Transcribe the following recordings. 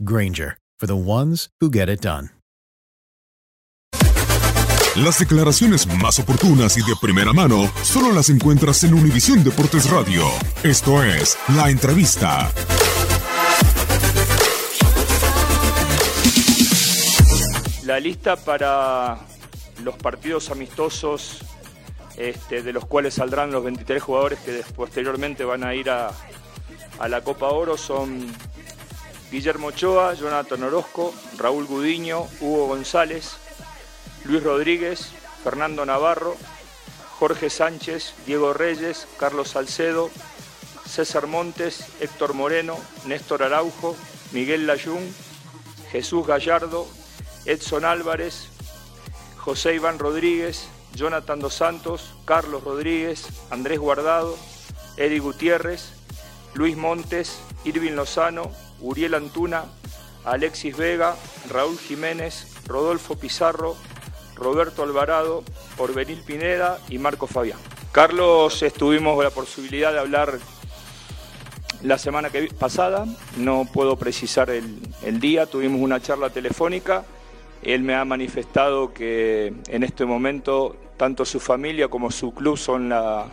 Granger, for the ones who get it done. Las declaraciones más oportunas y de primera mano solo las encuentras en Univisión Deportes Radio. Esto es La Entrevista. La lista para los partidos amistosos, este, de los cuales saldrán los 23 jugadores que posteriormente van a ir a, a la Copa Oro, son Guillermo Ochoa, Jonathan Orozco, Raúl Gudiño, Hugo González, Luis Rodríguez, Fernando Navarro, Jorge Sánchez, Diego Reyes, Carlos Salcedo, César Montes, Héctor Moreno, Néstor Araujo, Miguel Layún, Jesús Gallardo, Edson Álvarez, José Iván Rodríguez, Jonathan Dos Santos, Carlos Rodríguez, Andrés Guardado, Eddie Gutiérrez, Luis Montes, Irving Lozano, Uriel Antuna, Alexis Vega, Raúl Jiménez, Rodolfo Pizarro, Roberto Alvarado, Orbenil Pineda y Marco Fabián. Carlos, estuvimos la posibilidad de hablar la semana que pasada, no puedo precisar el, día, tuvimos una charla telefónica, él me ha manifestado que en este momento tanto su familia como su club son la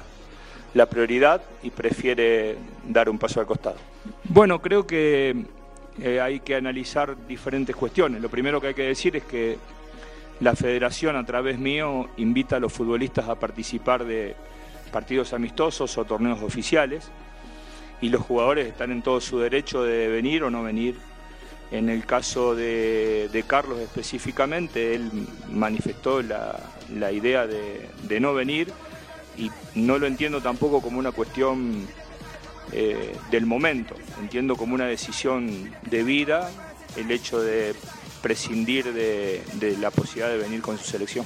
prioridad y prefiere dar un paso al costado. Bueno, creo que eh, hay que analizar diferentes cuestiones. Lo primero que hay que decir es que la federación a través mío invita a los futbolistas a participar de partidos amistosos o torneos oficiales y los jugadores están en todo su derecho de venir o no venir. En el caso de, Carlos específicamente, él manifestó la, la idea de, de, no venir y no lo entiendo tampoco como una cuestión eh, del momento, entiendo como una decisión de vida el hecho de prescindir de, de la posibilidad de venir con su selección.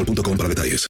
boostmobile.com para detalles.